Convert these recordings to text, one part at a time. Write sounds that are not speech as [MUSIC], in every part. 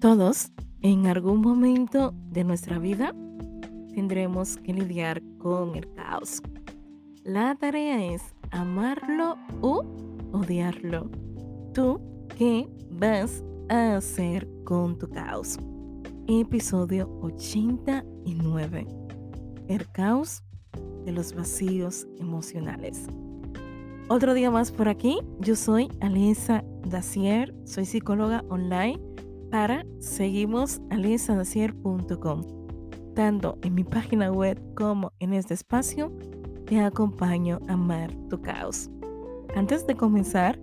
Todos, en algún momento de nuestra vida, tendremos que lidiar con el caos. La tarea es amarlo o odiarlo. ¿Tú qué vas a hacer con tu caos? Episodio 89. El caos de los vacíos emocionales. Otro día más por aquí. Yo soy Alianza Dacier, soy psicóloga online para seguimos alienzadacier.com. Tanto en mi página web como en este espacio, te acompaño a amar tu caos. Antes de comenzar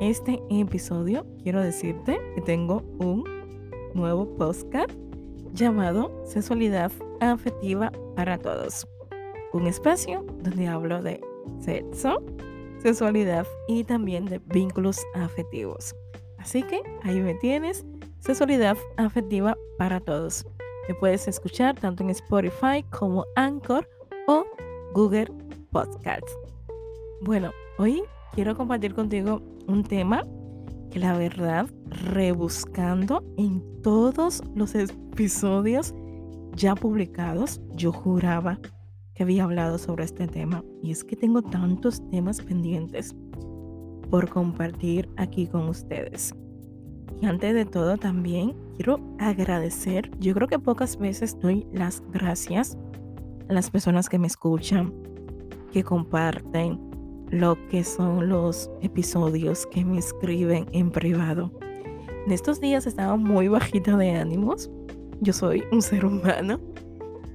este episodio, quiero decirte que tengo un nuevo podcast llamado Sexualidad Afectiva para Todos. Un espacio donde hablo de sexo, sexualidad y también de vínculos afectivos. Así que ahí me tienes Sexualidad afectiva para todos. Me puedes escuchar tanto en Spotify como Anchor o Google Podcasts. Bueno, hoy quiero compartir contigo un tema que la verdad, rebuscando en todos los episodios ya publicados, yo juraba que había hablado sobre este tema. Y es que tengo tantos temas pendientes por compartir aquí con ustedes. Antes de todo también quiero agradecer, yo creo que pocas veces doy las gracias a las personas que me escuchan, que comparten lo que son los episodios, que me escriben en privado. En estos días estaba muy [LAUGHS] bajita de ánimos, yo soy un ser humano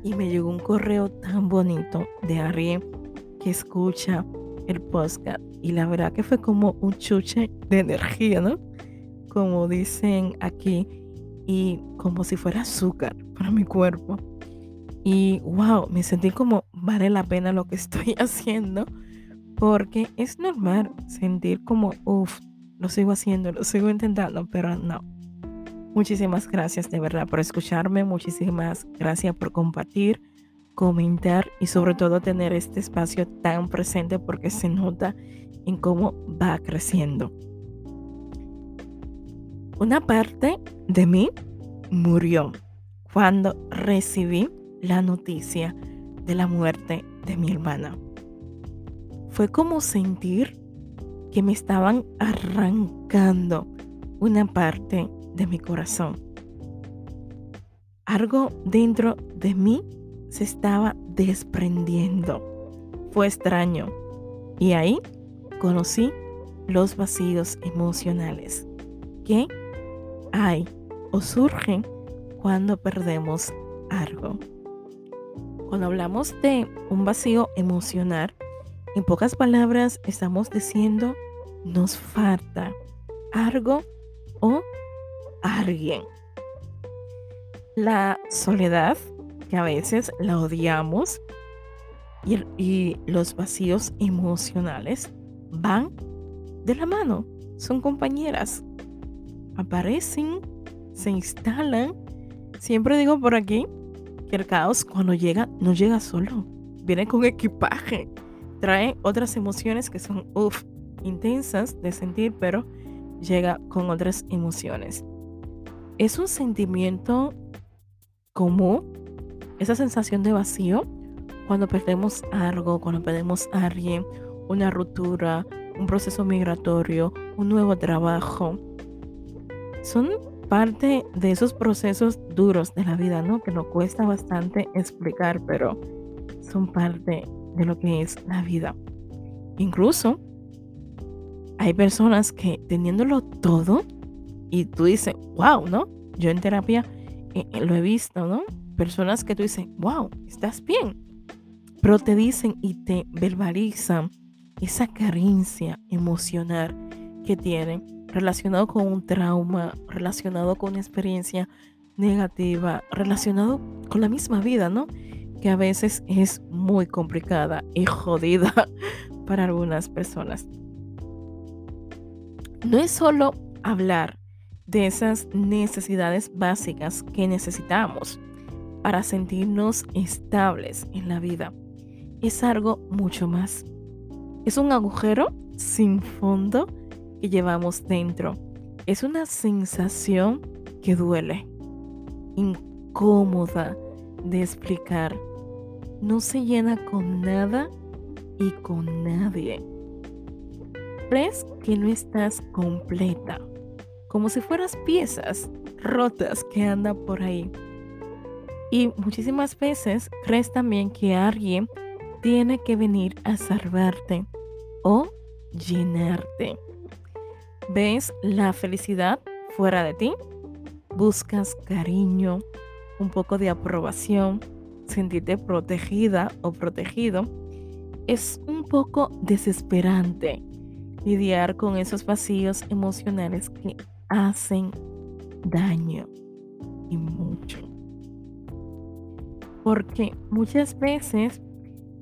y me llegó un correo tan bonito de alguien que escucha el podcast y la verdad que fue como un chuche de energía, ¿no? Como dicen aquí, y como si fuera azúcar para mi cuerpo. Y wow, me sentí como vale la pena lo que [LAUGHS] estoy haciendo, porque es normal sentir como, uff, lo sigo haciendo, lo sigo intentando, pero no. Muchísimas gracias de verdad por escucharme, muchísimas gracias por compartir, comentar y sobre todo tener este espacio tan presente porque se nota en cómo va creciendo. Una parte de mí murió cuando recibí la noticia de la muerte de mi hermana. Fue como sentir que me estaban arrancando una parte de mi corazón. Algo dentro de mí se estaba desprendiendo. Fue extraño. Y ahí conocí los vacíos emocionales que hay o surgen cuando perdemos algo. Cuando hablamos de un vacío emocional, en pocas palabras estamos diciendo nos falta algo o alguien. La soledad, que a veces la odiamos, y, y los vacíos emocionales van de la mano, son compañeras aparecen, se instalan. Siempre digo por aquí que el caos cuando llega no llega solo, viene con equipaje, trae otras emociones que son uff, intensas de sentir, pero llega con otras emociones. Es un sentimiento común, esa sensación de vacío, cuando perdemos algo, cuando perdemos a alguien, una ruptura, un proceso migratorio, un nuevo trabajo, son parte de esos procesos duros de la vida, ¿no? Que nos cuesta bastante explicar, pero son parte de lo que es la vida. Incluso hay personas que teniéndolo todo y tú dices, wow, ¿no? Yo en terapia eh, eh, lo he visto, ¿no? Personas que tú dices, wow, estás bien. Pero te dicen y te verbalizan esa carencia emocional que tienen relacionado con un trauma, relacionado con una experiencia negativa, relacionado con la misma vida, ¿no? Que a veces es muy complicada y [LAUGHS] jodida para algunas personas. No es solo hablar de esas necesidades básicas que necesitamos para sentirnos estables en la vida. Es algo mucho más. Es un agujero sin fondo que llevamos dentro. Es una sensación que duele, incómoda de explicar, no se llena con nada y con nadie. Crees que no estás completa, como si fueras piezas rotas que andan por ahí. Y muchísimas veces crees también que alguien tiene que venir a salvarte o llenarte. ¿Ves la felicidad fuera de ti? Buscas cariño, un poco de aprobación, sentirte protegida o protegido. Es un poco desesperante lidiar con esos vacíos emocionales que hacen daño y mucho. Porque muchas veces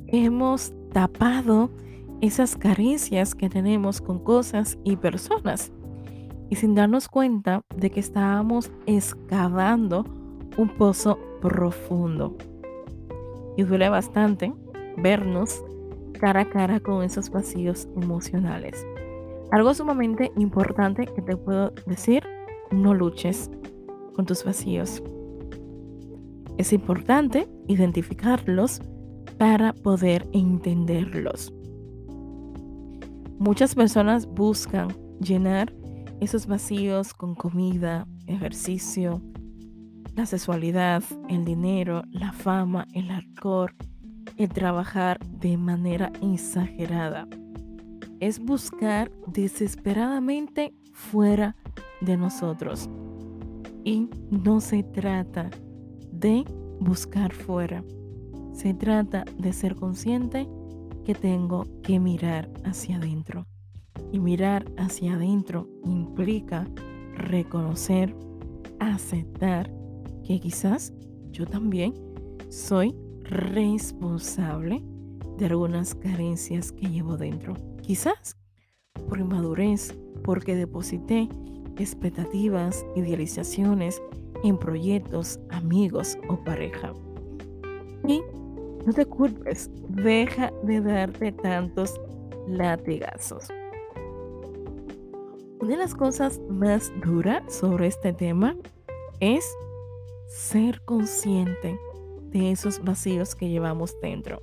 hemos tapado esas carencias que tenemos con cosas y personas y sin darnos cuenta de que estábamos excavando un pozo profundo. Y duele bastante vernos cara a cara con esos vacíos emocionales. Algo sumamente importante que te puedo decir, no luches con tus vacíos. Es importante identificarlos para poder entenderlos. Muchas personas buscan llenar esos vacíos con comida, ejercicio, la sexualidad, el dinero, la fama, el alcohol, el trabajar de manera exagerada. Es buscar desesperadamente fuera de nosotros. Y no se trata de buscar fuera. Se trata de ser consciente que tengo que mirar hacia adentro. Y mirar hacia adentro implica reconocer, aceptar que quizás yo también soy responsable de algunas carencias que llevo dentro. Quizás por inmadurez, porque deposité expectativas, idealizaciones en proyectos, amigos o pareja. Y no te culpes, deja de darte tantos latigazos. Una de las cosas más duras sobre este tema es ser consciente de esos vacíos que llevamos dentro.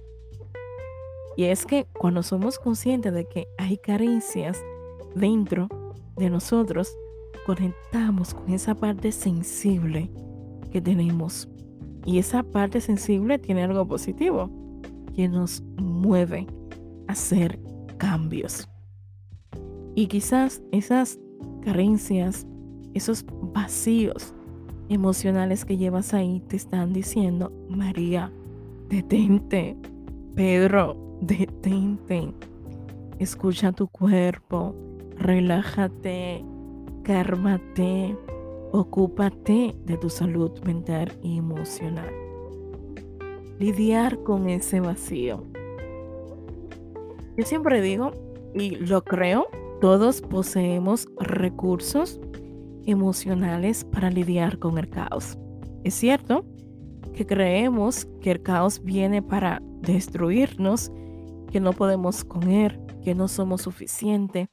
Y es que cuando somos conscientes de que hay carencias dentro de nosotros, conectamos con esa parte sensible que tenemos y esa parte sensible tiene algo positivo, que nos mueve a hacer cambios. Y quizás esas carencias, esos vacíos emocionales que llevas ahí te están diciendo, María, detente, Pedro, detente, escucha tu cuerpo, relájate, cármate, Ocúpate de tu salud mental y emocional. Lidiar con ese vacío. Yo siempre digo, y lo creo, todos poseemos recursos emocionales para lidiar con el caos. Es cierto que creemos que el caos viene para destruirnos, que no podemos comer, que no somos suficientes,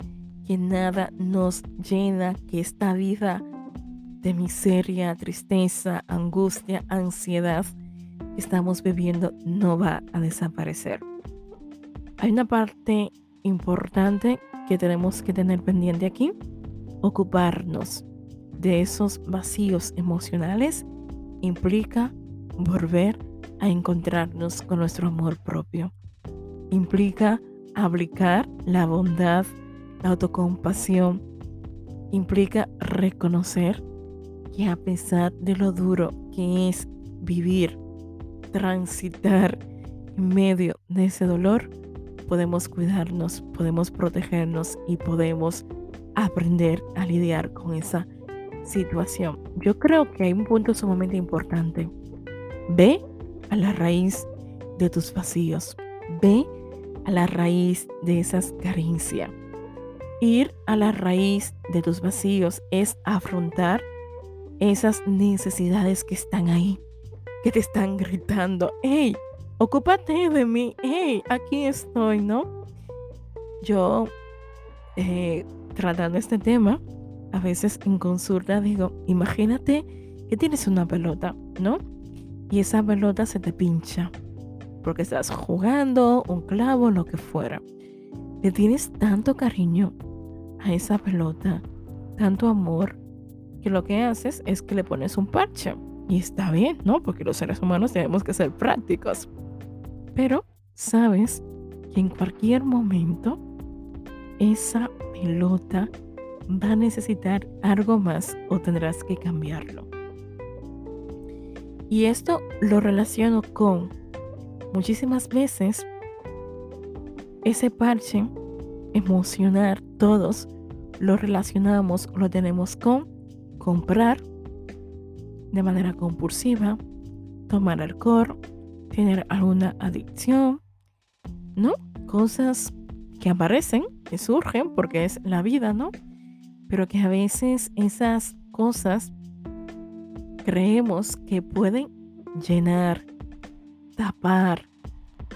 que nada nos llena, que esta vida de miseria, tristeza, angustia, ansiedad que estamos viviendo no va a desaparecer. Hay una parte importante que tenemos que tener pendiente aquí, ocuparnos de esos vacíos emocionales implica volver a encontrarnos con nuestro amor propio. Implica aplicar la bondad, la autocompasión. Implica reconocer que a pesar de lo duro que es vivir, transitar en medio de ese dolor, podemos cuidarnos, podemos protegernos y podemos aprender a lidiar con esa situación. Yo creo que hay un punto sumamente importante. Ve a la raíz de tus vacíos. Ve a la raíz de esas carencias. Ir a la raíz de tus vacíos es afrontar esas necesidades que están ahí, que te están gritando, hey, ocúpate de mí, hey, aquí estoy, ¿no? Yo, eh, tratando este tema, a veces en consulta digo, imagínate que tienes una pelota, ¿no? Y esa pelota se te pincha porque estás jugando, un clavo, lo que fuera. Le tienes tanto cariño a esa pelota, tanto amor, que lo que haces es que le pones un parche. Y está bien, ¿no? Porque los seres humanos tenemos que ser prácticos. Pero sabes que en cualquier momento esa pelota va a necesitar algo más o tendrás que cambiarlo. Y esto lo relaciono con muchísimas veces ese parche emocional todos lo relacionamos lo tenemos con comprar de manera compulsiva, tomar alcohol, tener alguna adicción, ¿no? Cosas que aparecen, que surgen porque es la vida, ¿no? Pero que a veces esas cosas creemos que pueden llenar, tapar,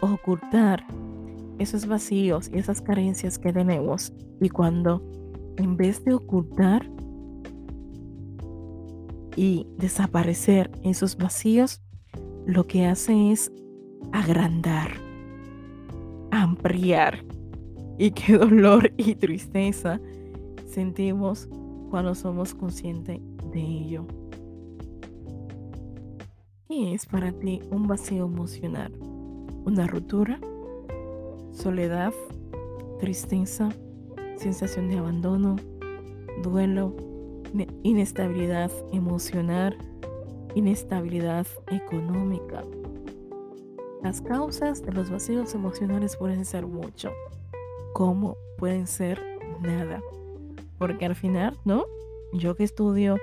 ocultar esos vacíos y esas carencias que tenemos. Y cuando en vez de ocultar y desaparecer esos vacíos, lo que hace es agrandar, ampliar. Y qué [LAUGHS] dolor y tristeza sentimos cuando somos conscientes de ello. ¿Qué es para ti un vacío emocional? ¿Una ruptura? ¿Soledad? ¿Tristeza? ¿Sensación de abandono? ¿Duelo? ¿Inestabilidad emocional? ¿Inestabilidad económica? Las causas de los vacíos emocionales pueden ser mucho, como pueden ser nada. Porque al final, ¿no? Yo que estudio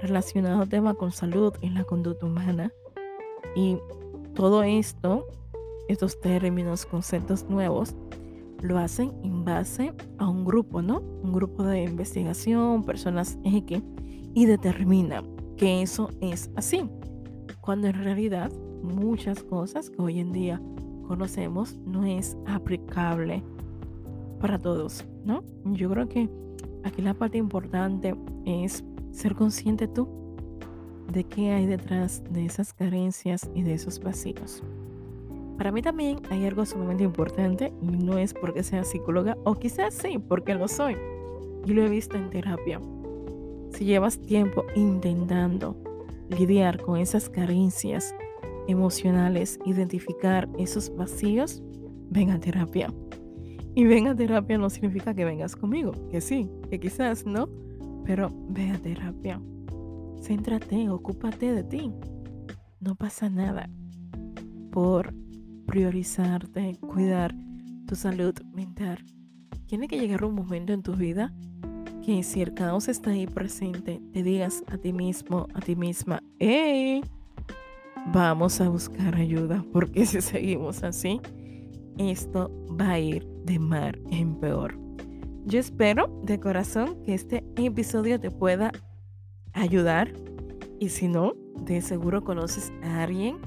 relacionado tema con salud en la conducta humana, y todo esto, estos términos, conceptos nuevos, lo hacen en base a un grupo, ¿no? Un grupo de investigación, personas X, y determinan que eso es así. Cuando en realidad muchas cosas que hoy en día conocemos no es aplicable para todos, ¿no? Yo creo que aquí la parte importante es ser consciente tú de qué hay detrás de esas carencias y de esos vacíos. Para mí también hay algo sumamente importante y no es porque sea psicóloga o quizás sí, porque lo soy. Y lo he visto en terapia. Si llevas tiempo intentando lidiar con esas carencias emocionales, identificar esos vacíos, ven a terapia. Y ven a terapia no significa que vengas conmigo, que sí, que quizás no, pero ve a terapia. Céntrate, ocúpate de ti. No pasa nada por priorizarte, cuidar tu salud mental. Tiene que llegar un momento en tu vida que si el caos está ahí presente, te digas a ti mismo, a ti misma, hey, vamos a buscar ayuda, porque si seguimos así, esto va a ir de mar en peor. Yo espero de corazón que este episodio te pueda ayudar y si no, de seguro conoces a alguien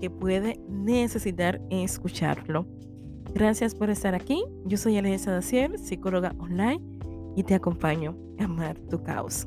que puede necesitar escucharlo. Gracias por estar aquí. Yo soy Alejandra Dacier, psicóloga online y te acompaño a amar tu caos.